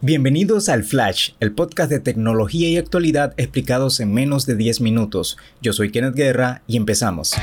Bienvenidos al Flash, el podcast de tecnología y actualidad explicados en menos de 10 minutos. Yo soy Kenneth Guerra y empezamos.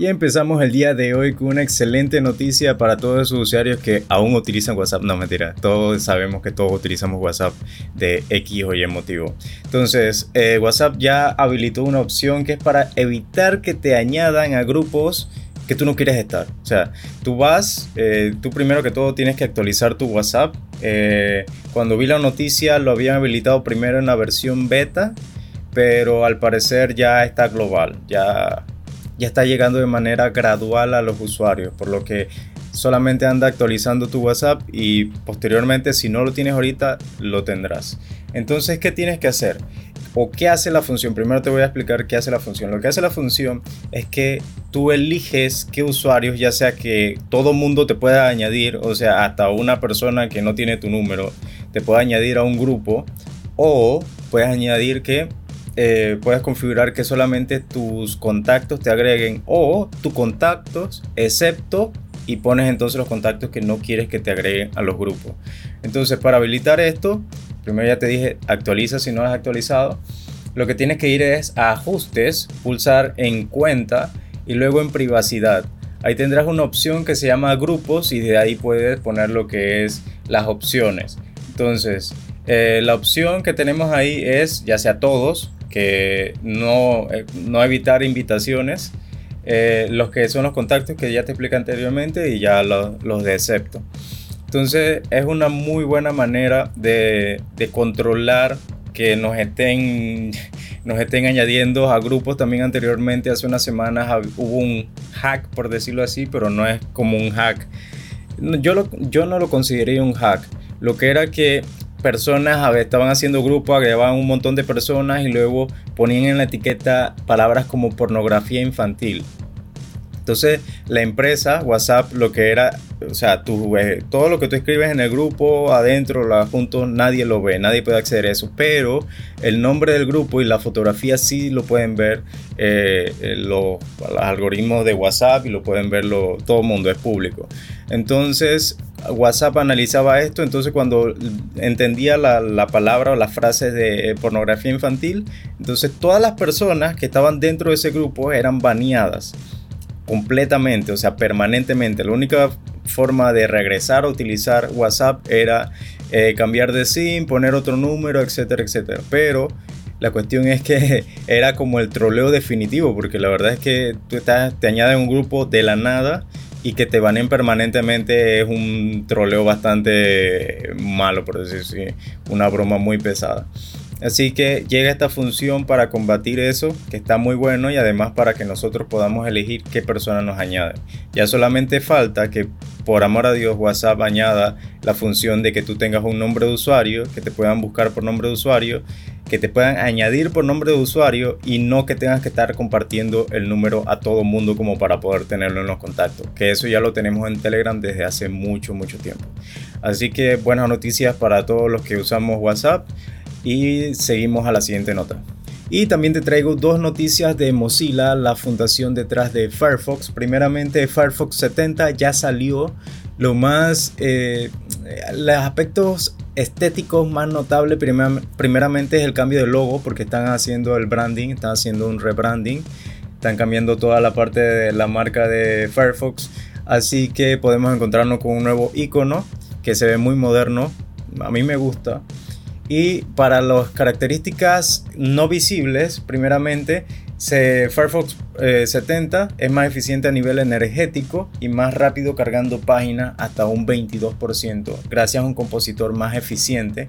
Y empezamos el día de hoy con una excelente noticia para todos esos usuarios que aún utilizan WhatsApp. No, mentira, todos sabemos que todos utilizamos WhatsApp de X o Y motivo. Entonces, eh, WhatsApp ya habilitó una opción que es para evitar que te añadan a grupos que tú no quieres estar. O sea, tú vas, eh, tú primero que todo tienes que actualizar tu WhatsApp. Eh, cuando vi la noticia lo habían habilitado primero en la versión beta, pero al parecer ya está global. Ya ya está llegando de manera gradual a los usuarios, por lo que solamente anda actualizando tu WhatsApp y posteriormente si no lo tienes ahorita lo tendrás. Entonces, ¿qué tienes que hacer? ¿O qué hace la función? Primero te voy a explicar qué hace la función. Lo que hace la función es que tú eliges qué usuarios, ya sea que todo mundo te pueda añadir, o sea, hasta una persona que no tiene tu número, te pueda añadir a un grupo, o puedes añadir que eh, puedes configurar que solamente tus contactos te agreguen o tus contactos, excepto y pones entonces los contactos que no quieres que te agreguen a los grupos. Entonces, para habilitar esto, primero ya te dije, actualiza si no has actualizado. Lo que tienes que ir es a ajustes, pulsar en cuenta y luego en privacidad. Ahí tendrás una opción que se llama grupos y de ahí puedes poner lo que es las opciones. Entonces, eh, la opción que tenemos ahí es ya sea todos, que no, eh, no evitar invitaciones, eh, los que son los contactos que ya te expliqué anteriormente y ya los, los de excepto. Entonces es una muy buena manera de, de, controlar que nos estén, nos estén añadiendo a grupos. También anteriormente, hace unas semanas, hubo un hack, por decirlo así, pero no es como un hack. Yo, lo, yo no lo consideré un hack. Lo que era que personas estaban haciendo grupos, agregaban un montón de personas y luego ponían en la etiqueta palabras como pornografía infantil. Entonces, la empresa, WhatsApp, lo que era, o sea, tú, eh, todo lo que tú escribes en el grupo, adentro, lo junto, nadie lo ve, nadie puede acceder a eso. Pero el nombre del grupo y la fotografía sí lo pueden ver eh, eh, los, algoritmos de WhatsApp y lo pueden ver todo el mundo, es público. Entonces, WhatsApp analizaba esto, entonces cuando entendía la, la, palabra o las frases de pornografía infantil, entonces todas las personas que estaban dentro de ese grupo eran baneadas completamente, o sea, permanentemente. La única forma de regresar a utilizar WhatsApp era eh, cambiar de SIM, poner otro número, etcétera, etcétera. Pero la cuestión es que era como el troleo definitivo, porque la verdad es que tú estás, te añades un grupo de la nada y que te baneen permanentemente es un troleo bastante malo, por decir así, una broma muy pesada. Así que llega esta función para combatir eso, que está muy bueno y además para que nosotros podamos elegir qué persona nos añade. Ya solamente falta que por amor a Dios WhatsApp añada la función de que tú tengas un nombre de usuario, que te puedan buscar por nombre de usuario, que te puedan añadir por nombre de usuario y no que tengas que estar compartiendo el número a todo mundo como para poder tenerlo en los contactos. Que eso ya lo tenemos en Telegram desde hace mucho, mucho tiempo. Así que buenas noticias para todos los que usamos WhatsApp y seguimos a la siguiente nota. Y también te traigo dos noticias de Mozilla, la fundación detrás de Firefox. Primeramente, Firefox 70 ya salió. Lo más, eh, los aspectos estéticos más notables primeramente es el cambio de logo, porque están haciendo el branding, están haciendo un rebranding, están cambiando toda la parte de la marca de Firefox. Así que podemos encontrarnos con un nuevo icono que se ve muy moderno. A mí me gusta. Y para las características no visibles, primeramente, Firefox 70 eh, es más eficiente a nivel energético y más rápido cargando páginas hasta un 22%, gracias a un compositor más eficiente.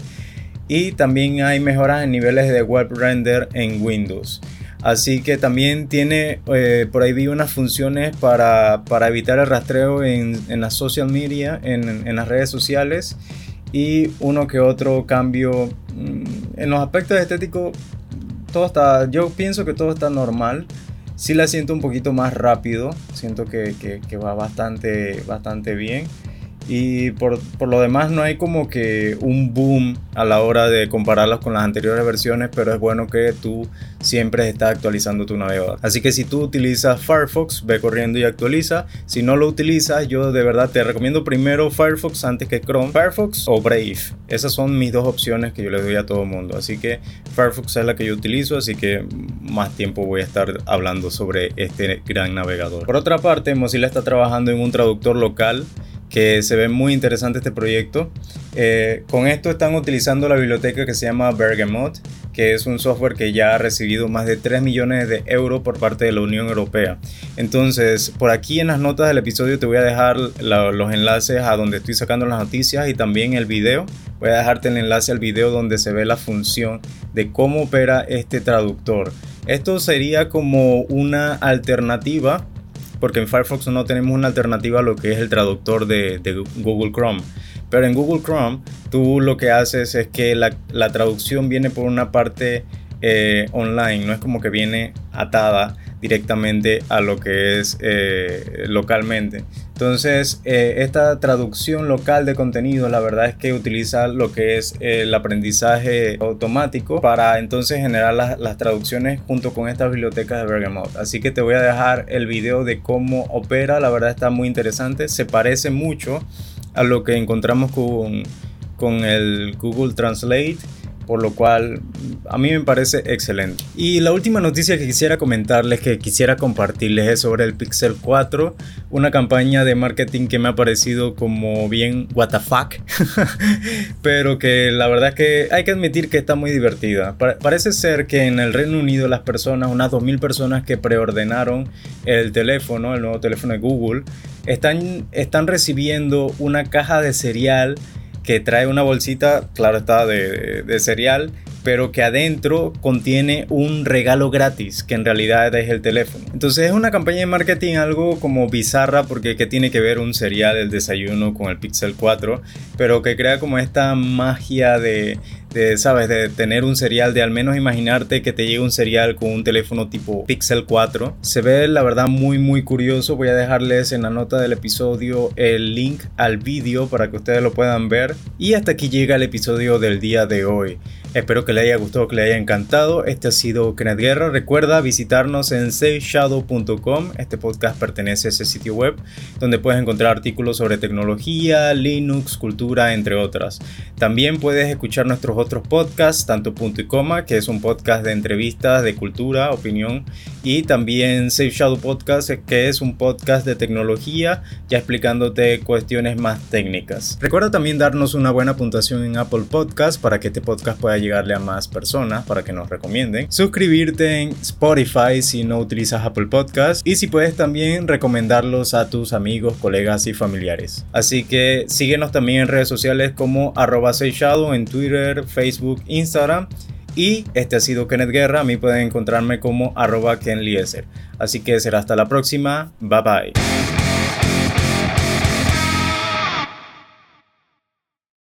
Y también hay mejoras en niveles de web render en Windows. Así que también tiene, eh, por ahí vi unas funciones para, evitar el rastreo en, en las social media, en, en las redes sociales y uno que otro cambio. Mm, en los aspectos estéticos, todo está, yo pienso que todo está normal. Sí la siento un poquito más rápido, siento que, que, va bastante, bastante bien. Y por, por, lo demás no hay como que un boom a la hora de compararlas con las anteriores versiones, pero es bueno que tú siempre estás actualizando tu navegador. Así que si tú utilizas Firefox, ve corriendo y actualiza. Si no lo utilizas, yo de verdad te recomiendo primero Firefox antes que Chrome. Firefox o Brave. Esas son mis dos opciones que yo le doy a todo el mundo. Así que Firefox es la que yo utilizo, así que más tiempo voy a estar hablando sobre este gran navegador. Por otra parte, Mozilla está trabajando en un traductor local que se ve muy interesante este proyecto. Eh, con esto están utilizando la biblioteca que se llama Bergamot, que es un software que ya ha recibido más de 3 millones de euros por parte de la Unión Europea. Entonces, por aquí en las notas del episodio te voy a dejar los enlaces a donde estoy sacando las noticias y también el video. Voy a dejarte el enlace al video donde se ve la función de cómo opera este traductor. Esto sería como una alternativa porque en Firefox no tenemos una alternativa a lo que es el traductor de, Google Chrome. Pero en Google Chrome tú lo que haces es que la, traducción viene por una parte eh, online, no es como que viene atada directamente a lo que es eh, localmente. Entonces, eh, esta traducción local de contenido, la verdad es que utiliza lo que es el aprendizaje automático para entonces generar las, las traducciones junto con estas bibliotecas de Bergamot. Así que te voy a dejar el video de cómo opera, la verdad está muy interesante, se parece mucho a lo que encontramos con, con el Google Translate por lo cual a mí me parece excelente. Y la última noticia que quisiera comentarles, que quisiera compartirles es sobre el Pixel 4, una campaña de marketing que me ha parecido como bien what pero que la verdad es que hay que admitir que está muy divertida. parece ser que en el Reino Unido las personas, unas 2.000 personas que preordenaron el teléfono, el nuevo teléfono de Google, están, están recibiendo una caja de cereal que trae una bolsita, claro está, de, cereal, pero que adentro contiene un regalo gratis, que en realidad es el teléfono. Entonces es una campaña de marketing algo como bizarra, porque que tiene que ver un cereal, el desayuno con el Pixel 4, pero que crea como esta magia de, de, sabes, de tener un serial, de al menos imaginarte que te llegue un serial con un teléfono tipo Pixel 4. Se ve la verdad muy muy curioso. Voy a dejarles en la nota del episodio el link al vídeo para que ustedes lo puedan ver. Y hasta aquí llega el episodio del día de hoy. Espero que le haya gustado, que le haya encantado. Este ha sido Kenneth Guerra. Recuerda visitarnos en safeshadow.com. Este podcast pertenece a ese sitio web donde puedes encontrar artículos sobre tecnología, Linux, cultura, entre otras. También puedes escuchar nuestros otros podcasts, tanto Punto y Coma, que es un podcast de entrevistas, de cultura, opinión, y también Safe Shadow Podcast, que es un podcast de tecnología, ya explicándote cuestiones más técnicas. Recuerda también darnos una buena puntuación en Apple Podcast para que este podcast pueda llegarle a más personas, para que nos recomienden. Suscribirte en Spotify si no utilizas Apple Podcast y si puedes también recomendarlos a tus amigos, colegas y familiares. Así que síguenos también en redes sociales como arroba Shadow en Twitter, Facebook, Instagram. Y este ha sido Kenneth Guerra. A mí pueden encontrarme como arroba Ken Así que será hasta la próxima. Bye bye.